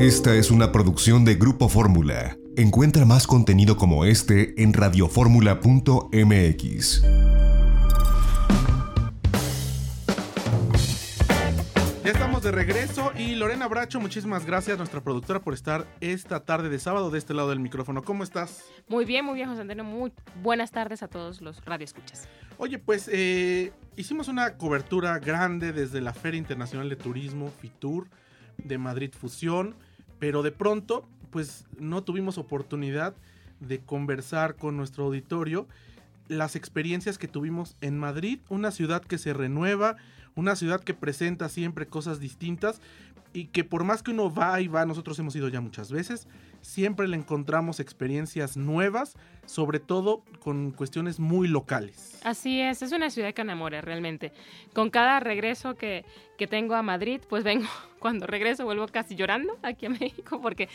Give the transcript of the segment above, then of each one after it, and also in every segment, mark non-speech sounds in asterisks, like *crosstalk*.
Esta es una producción de Grupo Fórmula. Encuentra más contenido como este en radioformula.mx. Ya estamos de regreso y Lorena Bracho, muchísimas gracias, nuestra productora, por estar esta tarde de sábado de este lado del micrófono. ¿Cómo estás? Muy bien, muy bien, José Antonio. Muy buenas tardes a todos los radioescuchas. Oye, pues eh, hicimos una cobertura grande desde la Feria Internacional de Turismo, FITUR, de Madrid Fusión, pero de pronto, pues no tuvimos oportunidad de conversar con nuestro auditorio las experiencias que tuvimos en Madrid, una ciudad que se renueva, una ciudad que presenta siempre cosas distintas y que por más que uno va y va, nosotros hemos ido ya muchas veces, siempre le encontramos experiencias nuevas, sobre todo con cuestiones muy locales. Así es, es una ciudad que enamora realmente. Con cada regreso que, que tengo a Madrid, pues vengo, *laughs* cuando regreso vuelvo casi llorando aquí a México porque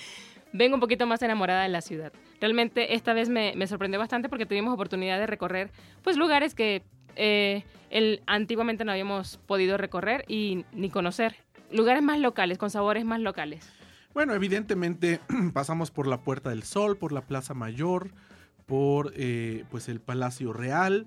vengo un poquito más enamorada de la ciudad. Realmente esta vez me, me sorprendió bastante porque tuvimos oportunidad de recorrer pues lugares que eh, el, antiguamente no habíamos podido recorrer y ni conocer. Lugares más locales, con sabores más locales. Bueno, evidentemente *clears throat* pasamos por la Puerta del Sol, por la Plaza Mayor, por eh, pues el Palacio Real,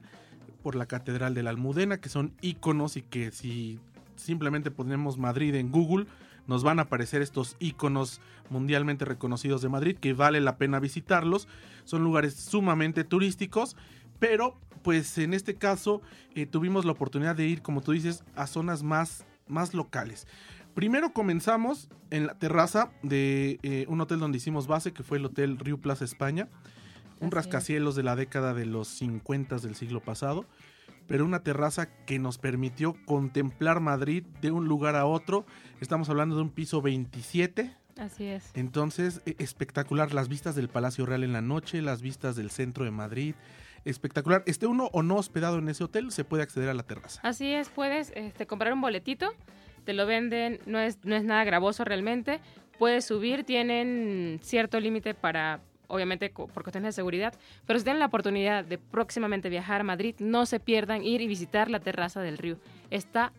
por la Catedral de la Almudena, que son iconos y que si simplemente ponemos Madrid en Google, nos van a aparecer estos iconos mundialmente reconocidos de Madrid, que vale la pena visitarlos. Son lugares sumamente turísticos, pero pues en este caso eh, tuvimos la oportunidad de ir, como tú dices, a zonas más, más locales. Primero comenzamos en la terraza de eh, un hotel donde hicimos base, que fue el Hotel Rio Plaza España, un rascacielos de la década de los 50 del siglo pasado, pero una terraza que nos permitió contemplar Madrid de un lugar a otro. Estamos hablando de un piso 27. Así es. Entonces, e, espectacular las vistas del Palacio Real en la noche, las vistas del centro de Madrid, espectacular. Esté uno o no hospedado en ese hotel, se puede acceder a la terraza. Así es, puedes este, comprar un boletito, te lo venden, no es, no es nada gravoso realmente. Puedes subir, tienen cierto límite para, obviamente por cuestiones de seguridad, pero si tienen la oportunidad de próximamente viajar a Madrid, no se pierdan ir y visitar la terraza del río. Está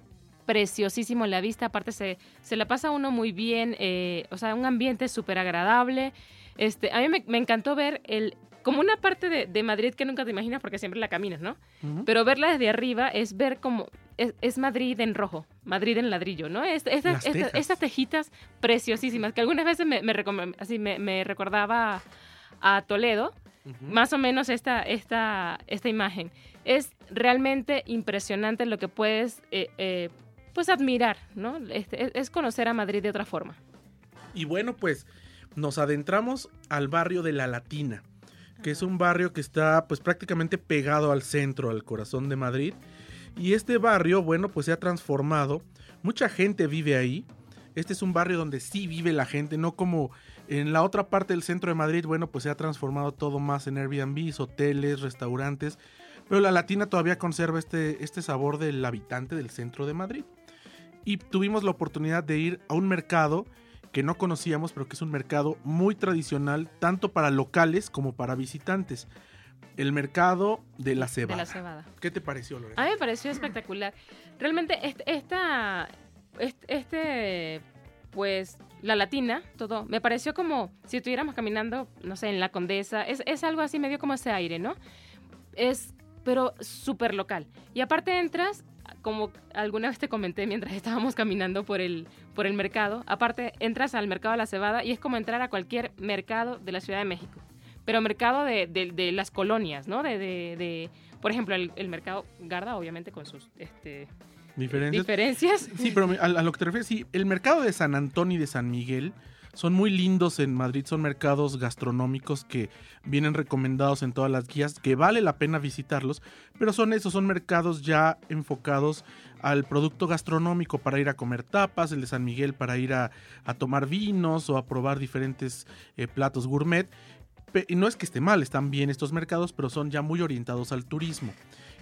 preciosísimo la vista, aparte se, se la pasa uno muy bien, eh, o sea, un ambiente súper agradable. Este, a mí me, me, encantó ver el, como una parte de, de, Madrid que nunca te imaginas porque siempre la caminas, ¿no? Uh -huh. Pero verla desde arriba es ver como es, es, Madrid en rojo, Madrid en ladrillo, ¿no? Es, tejas. estas tejitas preciosísimas que algunas veces me, me, así me, me recordaba a Toledo, uh -huh. más o menos esta, esta, esta imagen. Es realmente impresionante lo que puedes eh, eh, pues admirar, ¿no? Este, es conocer a Madrid de otra forma. Y bueno, pues nos adentramos al barrio de La Latina que es un barrio que está pues prácticamente pegado al centro, al corazón de Madrid. Y este barrio, bueno, pues se ha transformado. Mucha gente vive ahí. Este es un barrio donde sí vive la gente, no como en la otra parte del centro de Madrid, bueno, pues se ha transformado todo más en Airbnb, hoteles, restaurantes. Pero la Latina todavía conserva este, este sabor del habitante del centro de Madrid. Y tuvimos la oportunidad de ir a un mercado que no conocíamos, pero que es un mercado muy tradicional, tanto para locales como para visitantes. El mercado de la cebada. De la cebada. ¿Qué te pareció, Lorena? A mí me pareció espectacular. Realmente esta, este, pues, la latina, todo, me pareció como si estuviéramos caminando, no sé, en la Condesa. Es, es algo así medio como ese aire, ¿no? Es, pero súper local. Y aparte entras como alguna vez te comenté mientras *laughs* estábamos caminando por el, por el mercado, aparte entras al mercado de la cebada y es como entrar a cualquier mercado de la Ciudad de México, pero mercado de, de, de las colonias, ¿no? De, de por ejemplo, el, el, mercado Garda, obviamente con sus este, ¿Diferencias? diferencias. Sí, pero a, a, lo que te refieres, sí, el mercado de San Antonio y de San Miguel son muy lindos en Madrid, son mercados gastronómicos que vienen recomendados en todas las guías, que vale la pena visitarlos, pero son esos, son mercados ya enfocados al producto gastronómico para ir a comer tapas, el de San Miguel para ir a, a tomar vinos o a probar diferentes eh, platos gourmet. Y no es que esté mal, están bien estos mercados, pero son ya muy orientados al turismo.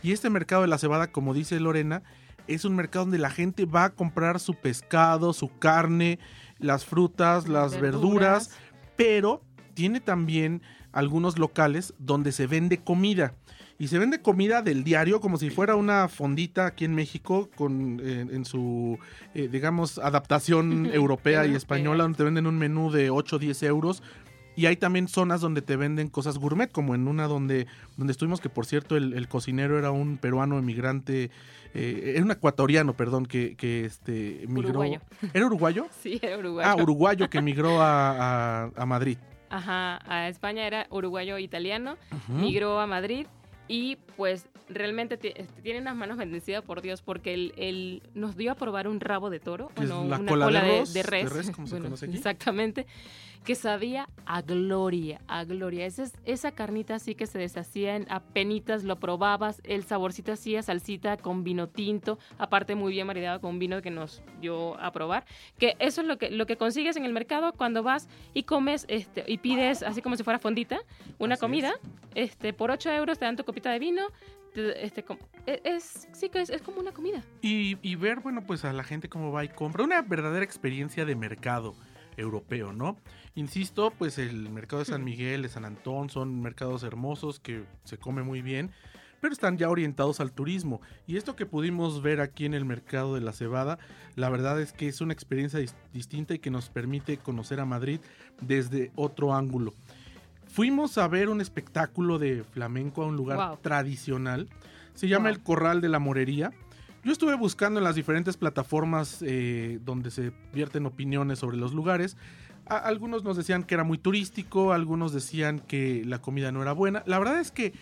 Y este mercado de la cebada, como dice Lorena, es un mercado donde la gente va a comprar su pescado, su carne, las frutas, las verduras, verduras pero tiene también algunos locales donde se vende comida. y se vende comida del diario como si fuera una fondita aquí en México con eh, en su eh, digamos adaptación *laughs* europea y española donde te venden un menú de 8 o 10 euros y hay también zonas donde te venden cosas gourmet como en una donde donde estuvimos que por cierto el, el cocinero era un peruano emigrante eh, era un ecuatoriano perdón que, que este migró Uruguayo. era uruguayo *laughs* Sí, era uruguayo. ah uruguayo que migró a, a- a Madrid Ajá, a España era uruguayo-italiano, Ujú. migró a Madrid y pues realmente este, tiene unas manos bendecidas por Dios porque él, él nos dio a probar un rabo de toro, es bueno, la una cola cola, de de, res, de res, de res, como se bueno, conoce aquí. Exactamente, que sabía a gloria, a gloria. Esa, es- esa carnita así que se deshacía en apenitas, lo probabas, el saborcito así a salsita con vino tinto, aparte muy bien maridado con vino que nos dio a probar, que eso es lo que, lo que consigues en el mercado cuando vas y comes este, y pides así como si fuera fondita, una Así comida, este, por 8 euros te dan tu copita de vino, te- este, e- es, sí que es, es como una comida. Y, y ver, bueno, pues a la gente cómo va y compra. Una verdadera experiencia de mercado europeo, ¿no? Insisto, pues el mercado de San Miguel, de San Antón, son mercados hermosos que se come muy bien, pero están ya orientados al turismo. Y esto que pudimos ver aquí en el mercado de la cebada, la verdad es que es una experiencia dis- distinta y que nos permite conocer a Madrid desde otro ángulo. Fuimos a ver un espectáculo de flamenco a un lugar Wow. tradicional. Se llama Wow. el Corral de la Morería. Yo estuve buscando en las diferentes plataformas eh, donde se vierten opiniones sobre los lugares. A- algunos nos decían que era muy turístico, algunos decían que la comida no era buena. La verdad es que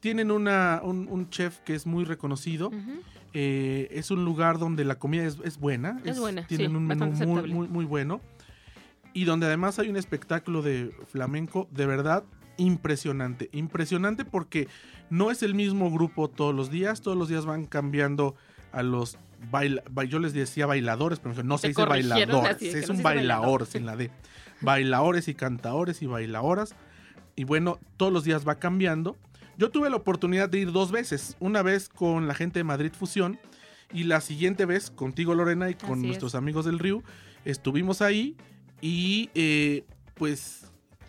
tienen una, un, un chef que es muy reconocido. Eh, es un lugar donde la comida es, es buena. Es buena, Tienen sí, un menú muy, muy, muy bueno. Y donde además hay un espectáculo de flamenco de verdad impresionante. Impresionante porque no es el mismo grupo todos los días. Todos los días van cambiando a los baila ba- yo les decía bailadores, pero no se dice bailadores, así, es no un bailador. sin la D. Bailadores y cantaores y bailadoras. Y bueno, todos los días va cambiando. Yo tuve la oportunidad de ir dos veces. Una vez con la gente de Madrid Fusión y la siguiente vez contigo, Lorena, y con Así es. nuestros amigos del Río. Estuvimos ahí y eh, pues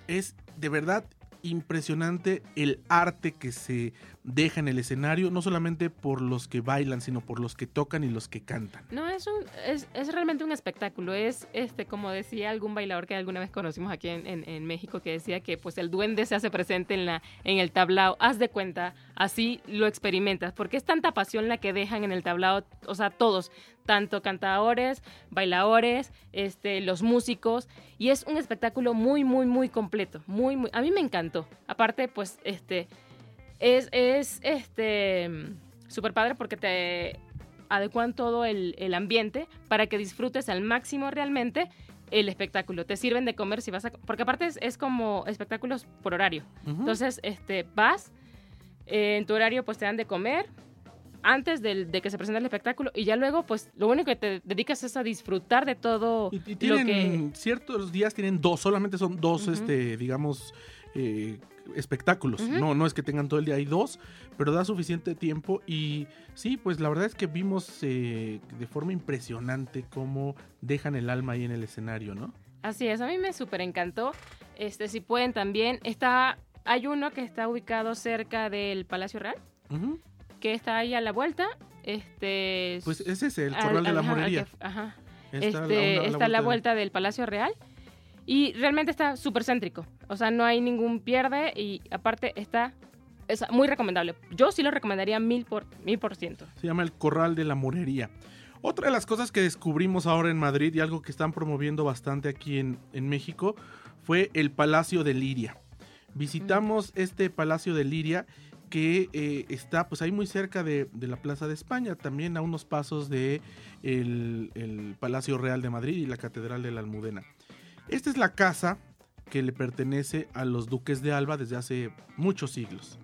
es de verdad impresionante el arte que se deja en el escenario, no solamente por los que bailan, sino por los que tocan y los que cantan. No, es, un, es, es realmente un espectáculo. Es, este como decía algún bailador que alguna vez conocimos aquí en, en- en México, que decía que pues el duende se hace presente en, la, en el tablao. Haz de cuenta, así lo experimentas, porque es tanta pasión la que dejan en el tablao, o sea, todos, tanto cantadores, bailadores, este, los músicos, y es un espectáculo muy, muy, muy completo. Muy, muy, a mí me encantó. Aparte, pues, este, es, es este súper padre porque te adecuan todo el, el ambiente para que disfrutes al máximo realmente el espectáculo. Te sirven de comer si vas a... Porque aparte es, es como espectáculos por horario. Entonces, este, vas, eh, en tu horario pues te dan de comer antes del- de que se presente el espectáculo y ya luego pues lo único que te dedicas es a disfrutar de todo Y, y lo tienen que... ciertos días tienen dos, solamente son dos, este, digamos, eh, espectáculos. No, no es que tengan todo el día, hay dos, pero da suficiente tiempo. Y sí, pues la verdad es que vimos eh, de forma impresionante cómo dejan el alma ahí en el escenario, ¿no? Así es, a mí me súper encantó. Este, si pueden también, está, hay uno que está ubicado cerca del Palacio Real, Ujú. Que está ahí a la vuelta. Este, Pues es ese, el al- corral de la ajá, morería. que- ajá. Está a Este, a la está a la vuelta del Palacio Real. Y realmente está súper céntrico. O sea, no hay ningún pierde y aparte está es muy recomendable. Yo sí lo recomendaría mil por, mil por ciento. Se llama el Corral de la Morería. Otra de las cosas que descubrimos ahora en Madrid y algo que están promoviendo bastante aquí en, en México fue el Palacio de Liria. Visitamos este Palacio de Liria que eh, está pues ahí muy cerca de, la Plaza de España, también a unos pasos de el, el Palacio Real de Madrid y la Catedral de la Almudena. Esta es la casa que le pertenece a los duques de Alba desde hace muchos siglos.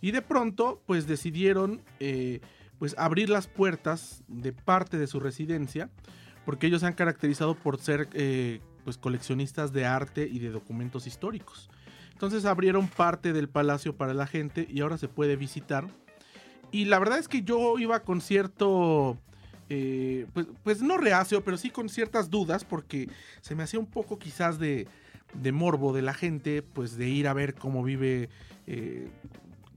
Y de pronto, pues decidieron eh, pues abrir las puertas de parte de su residencia, porque ellos se han caracterizado por ser eh, pues coleccionistas de arte y de documentos históricos. Entonces abrieron parte del palacio para la gente y ahora se puede visitar. Y la verdad es que yo iba con cierto, eh, pues, pues no reacio, pero sí con ciertas dudas, porque se me hacía un poco quizás de, de morbo de la gente, pues de ir a ver cómo vive eh,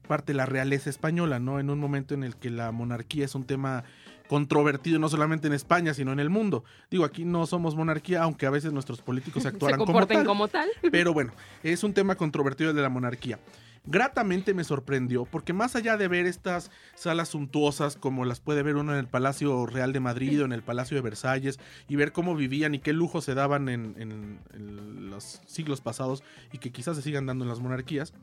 parte de la realeza española, ¿no? En un momento en el que la monarquía es un tema controvertido no solamente en España, sino en el mundo. Digo, aquí no somos monarquía, aunque a veces nuestros políticos *laughs* actuaran Se como tal. como tal. *laughs* Pero bueno, es un tema controvertido el de la monarquía. Gratamente me sorprendió, porque más allá de ver estas salas suntuosas como las puede ver uno en el Palacio Real de Madrid o en el Palacio de Versalles, y ver cómo vivían y qué lujo se daban en, en- en los siglos pasados y que quizás se sigan dando en las monarquías,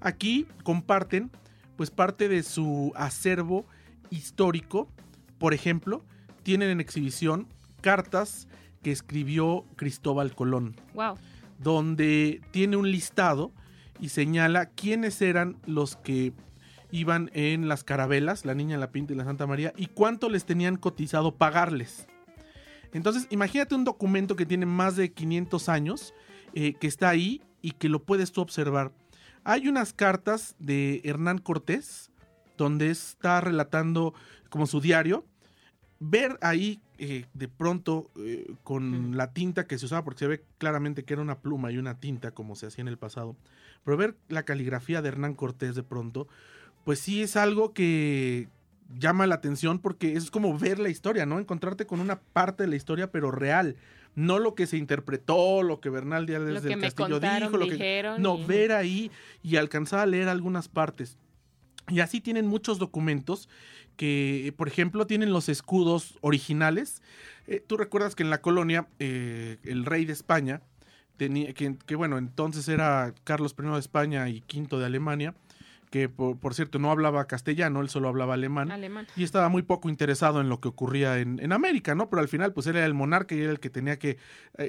aquí comparten pues parte de su acervo histórico. Por ejemplo, tienen en exhibición cartas que escribió Cristóbal Colón Wow. donde tiene un listado y señala quiénes eran los que iban en las carabelas, la Niña, la Pinta y la Santa María, y cuánto les tenían cotizado pagarles. Entonces, imagínate un documento que tiene más de 500 años, eh, que está ahí y que lo puedes tú observar. Hay unas cartas de Hernán Cortés, donde está relatando como su diario. Ver ahí eh, de pronto eh, con la tinta que se usaba, porque se ve claramente que era una pluma y una tinta como se hacía en el pasado, pero ver la caligrafía de Hernán Cortés de pronto, pues sí es algo que llama la atención porque es como ver la historia, ¿no? Encontrarte con una parte de la historia, pero real. No lo que se interpretó, lo que Bernal Díaz Lo del que me Castillo contaron, dijo, lo que dijeron. no, y- ver ahí y alcanzar a leer algunas partes. Y así tienen muchos documentos que, por ejemplo, tienen los escudos originales. Eh, Tú recuerdas que en la colonia eh, el rey de España, tenía, que, que, bueno, entonces era Carlos I de España y V de Alemania, que por, por cierto no hablaba castellano, él solo hablaba alemán Alemán. y estaba muy poco interesado en lo que ocurría en, en América, ¿no? Pero al final, pues él era el monarca y era el que tenía que eh,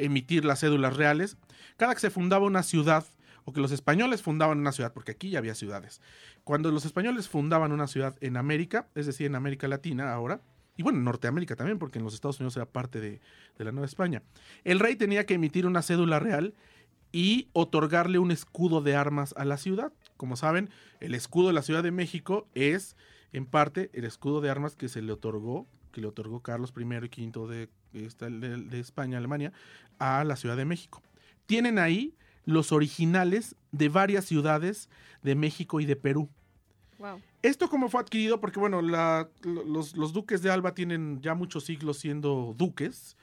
emitir las cédulas reales. Cada que se fundaba una ciudad, o que los españoles fundaban una ciudad, porque aquí ya había ciudades, cuando los españoles fundaban una ciudad en América, es decir, en América Latina ahora, y bueno, en Norteamérica también, porque en los Estados Unidos era parte de, la Nueva España, el rey tenía que emitir una cédula real y otorgarle un escudo de armas a la ciudad. Como saben, el escudo de la Ciudad de México es en parte el escudo de armas que se le otorgó, que le otorgó Carlos I y V de- de España, Alemania, a la Ciudad de México. Tienen ahí los originales de varias ciudades de México y de Perú. Wow. Esto como fue adquirido, porque bueno, la- lo- los, los duques de Alba tienen ya muchos siglos siendo duques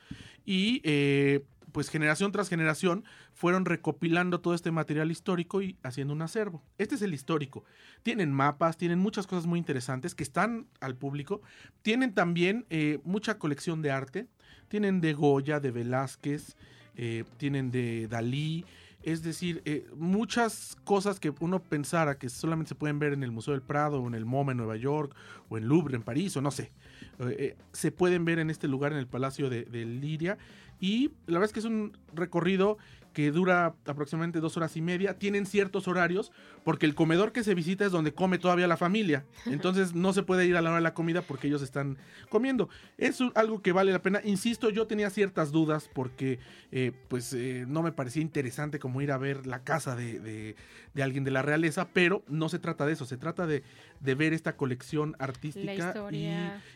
y eh, pues generación tras generación fueron recopilando todo este material histórico y haciendo un acervo. Este es el histórico. Tienen mapas, tienen muchas cosas muy interesantes que están al público. Tienen también eh, mucha colección de arte. Tienen de Goya, de Velázquez, eh, tienen de Dalí. Es decir, eh, muchas cosas que uno pensara que solamente se pueden ver en el Museo del Prado, o en el MoMA en Nueva York, o en Louvre en París, o no sé, eh, eh, se pueden ver en este lugar, en el Palacio de, de Liria. Y la verdad es que es un recorrido que dura aproximadamente dos horas y media. Tienen ciertos horarios, porque el comedor que se visita es donde come todavía la familia. Entonces no se puede ir a la hora de la comida porque ellos están comiendo. Es algo que vale la pena. Insisto, yo tenía ciertas dudas porque eh, pues eh, no me parecía interesante como ir a ver la casa de, de- de alguien de la realeza, pero no se trata de eso, se trata de, de ver esta colección artística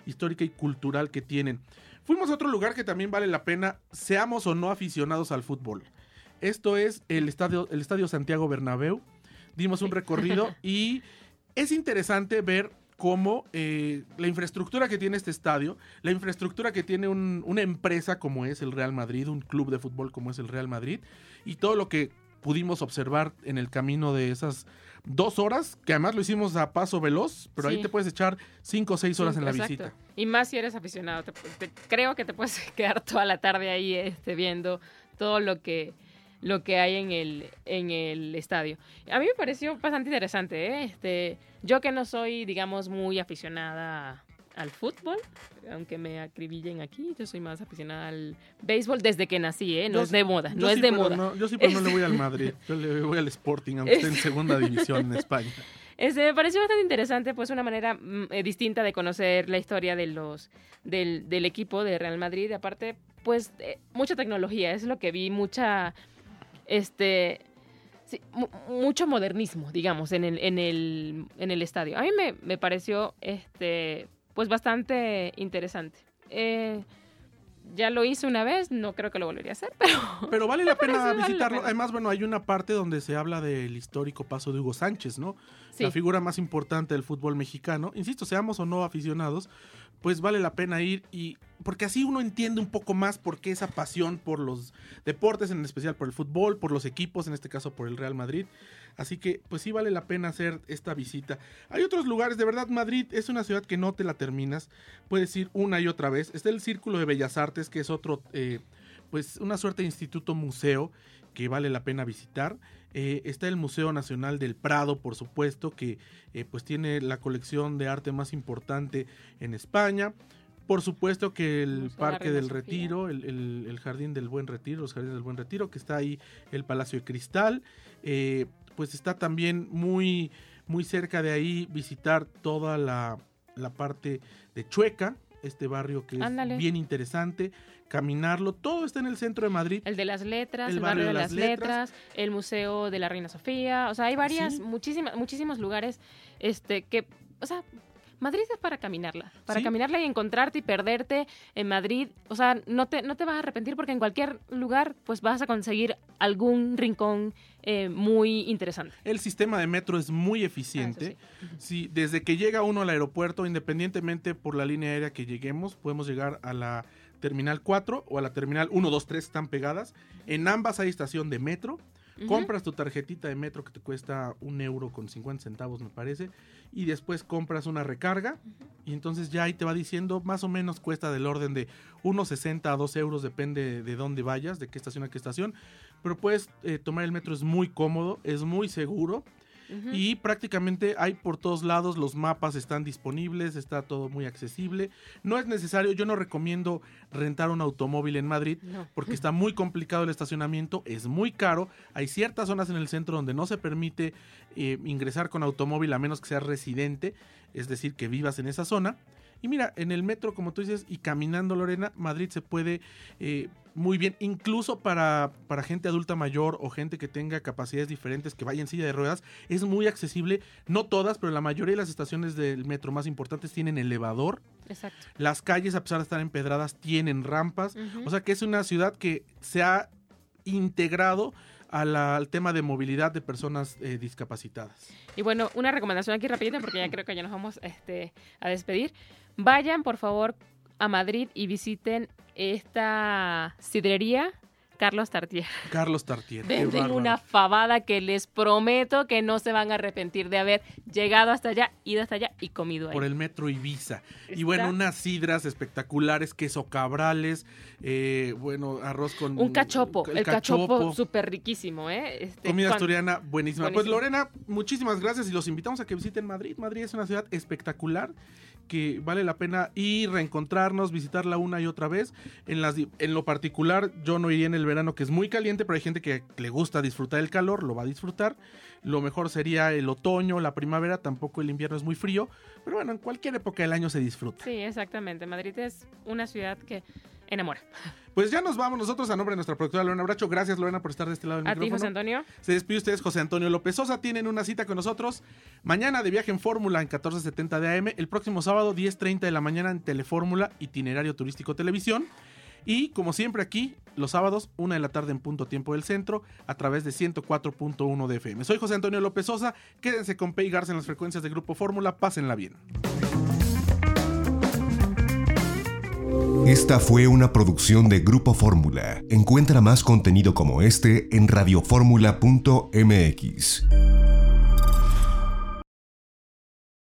y histórica y cultural que tienen. Fuimos a otro lugar que también vale la pena, seamos o no aficionados al fútbol. Esto es el estadio, el estadio Santiago Bernabéu. Dimos un recorrido *laughs* y es interesante ver cómo eh, la infraestructura que tiene este estadio, la infraestructura que tiene un- una empresa como es el Real Madrid, un club de fútbol como es el Real Madrid, y todo lo que pudimos observar en el camino de esas dos horas, que además lo hicimos a paso veloz, pero ahí te puedes echar cinco o seis horas Sí, en la exacto. visita. Y más si eres aficionado. Te- te- creo que te puedes *laughs* quedar toda la tarde ahí este, viendo todo lo que lo que hay en el, en el estadio. A mí me pareció bastante interesante, ¿eh? Este, yo que no soy, digamos, muy aficionada al fútbol, aunque me acribillen aquí, yo soy más aficionada al béisbol desde que nací, ¿eh? No Yo es de moda, no sí, es de moda. no- yo sí, pero no le voy al *laughs* Madrid. Yo le voy al Sporting, aunque esté en segunda *laughs* división en España. Este, me pareció bastante interesante, pues una manera mm, eh, distinta de conocer la historia de los del, del equipo de Real Madrid. Y aparte, pues eh, mucha tecnología, es lo que vi, mucha, este, sí, mu- mucho modernismo, digamos, en el, en el, en el estadio. A mí me, me pareció, este, pues bastante interesante. Eh, ya lo hice una vez, no creo que lo volvería a hacer, pero... *laughs* Pero vale *laughs* la pena vale la visitarlo. pena. Además, bueno, hay una parte donde se habla del histórico paso de Hugo Sánchez, ¿no? Sí. La figura más importante del fútbol mexicano. Insisto, seamos o no aficionados, pues vale la pena ir y... Porque así uno entiende un poco más por qué esa pasión por los deportes, en especial por el fútbol, por los equipos, en este caso por el Real Madrid. Así que, pues sí vale la pena hacer esta visita. Hay otros lugares, de verdad, Madrid es una ciudad que no te la terminas. Puedes ir una y otra vez. Está el Círculo de Bellas Artes, que es otro, eh, pues una suerte de instituto museo que vale la pena visitar. Eh, está el Museo Nacional del Prado, por supuesto, que eh, pues tiene la colección de arte más importante en España. Por supuesto que el Museo Parque del Sofía. Retiro, el, el- el Jardín del Buen Retiro, los Jardines del Buen Retiro, que está ahí el Palacio de Cristal. Eh, pues está también muy, muy cerca de ahí visitar toda la, la parte de Chueca, este barrio que es Ándale. bien interesante, caminarlo, todo está en el centro de Madrid. El de las letras, El el, barrio, barrio de las letras, el Museo de la Reina Sofía, o sea, hay varias, Sí. muchísimas, muchísimos lugares, este, que, o sea, Madrid es para caminarla, para Sí. caminarla y encontrarte y perderte en Madrid, o sea, no te, no te vas a arrepentir porque en cualquier lugar, pues vas a conseguir algún rincón eh, muy interesante. El sistema de metro es muy eficiente. Ah, eso Sí, desde que llega uno al aeropuerto, independientemente por la línea aérea que lleguemos, podemos llegar a la terminal 4 o a la terminal 1, 2, 3 están pegadas. En ambas hay estación de metro. Compras tu tarjetita de metro que te cuesta un euro con 50 centavos, me parece. Y después compras una recarga. Y entonces ya ahí te va diciendo, más o menos cuesta del orden de 1,60 a 2 euros, depende de dónde vayas, de qué estación a qué estación. Pero puedes eh, tomar el metro, es muy cómodo, es muy seguro. Y prácticamente hay por todos lados, los mapas están disponibles, está todo muy accesible. No es necesario, yo no recomiendo rentar un automóvil en Madrid No. *laughs* porque está muy complicado el estacionamiento, es muy caro. Hay ciertas zonas en el centro donde no se permite eh, ingresar con automóvil a menos que seas residente, es decir, que vivas en esa zona. Y mira, en el metro, como tú dices, y caminando Lorena, Madrid se puede eh, muy bien, incluso para, para gente adulta mayor o gente que tenga capacidades diferentes, que vaya en silla de ruedas, es muy accesible. No todas, pero la mayoría de las estaciones del metro más importantes tienen elevador. Exacto. Las calles, a pesar de estar empedradas, tienen rampas. O sea que es una ciudad que se ha integrado a la- al tema de movilidad de personas eh, discapacitadas. Y bueno, una recomendación aquí rapidita porque ya creo que ya nos vamos este, a despedir. Vayan, por favor, a Madrid y visiten esta sidrería Carlos Tartier. Carlos Tartier. Venden una fabada que les prometo que no se van a arrepentir de haber llegado hasta allá, ido hasta allá y comido ahí. por el metro Ibiza. Y bueno, unas sidras espectaculares, queso cabrales, eh, bueno, arroz con... Un cachopo, el, cachopo, cachopo. súper riquísimo, ¿eh? Este, Comida asturiana buenísima. Pues. Lorena, muchísimas gracias y los invitamos a que visiten Madrid. Madrid es una ciudad espectacular que vale la pena ir, reencontrarnos, visitarla una y otra vez. En, las, en lo particular, yo no iría en el verano, que es muy caliente, pero hay gente que le gusta disfrutar el calor, lo va a disfrutar. Lo mejor sería el otoño, la primavera, tampoco el invierno es muy frío, pero bueno, en cualquier época del año se disfruta. Sí, exactamente. Madrid es una ciudad que enamora. Pues ya nos vamos nosotros a nombre de nuestra productora Lorena Bracho. Gracias Lorena por estar de este lado del A ti, micrófono. José Antonio. Se despide ustedes José Antonio López Sosa. Tienen una cita con nosotros mañana de viaje en Fórmula en 1470 de AM. El próximo sábado 10.30 de la mañana en Telefórmula Itinerario Turístico Televisión. Y como siempre aquí, los sábados, una de la tarde en punto tiempo del centro, a través de 104.1 de FM. Soy José Antonio López Sosa. Quédense con P en las frecuencias de Grupo Fórmula. Pásenla bien. Esta fue una producción de Grupo Fórmula. Encuentra más contenido como este en radioformula.mx.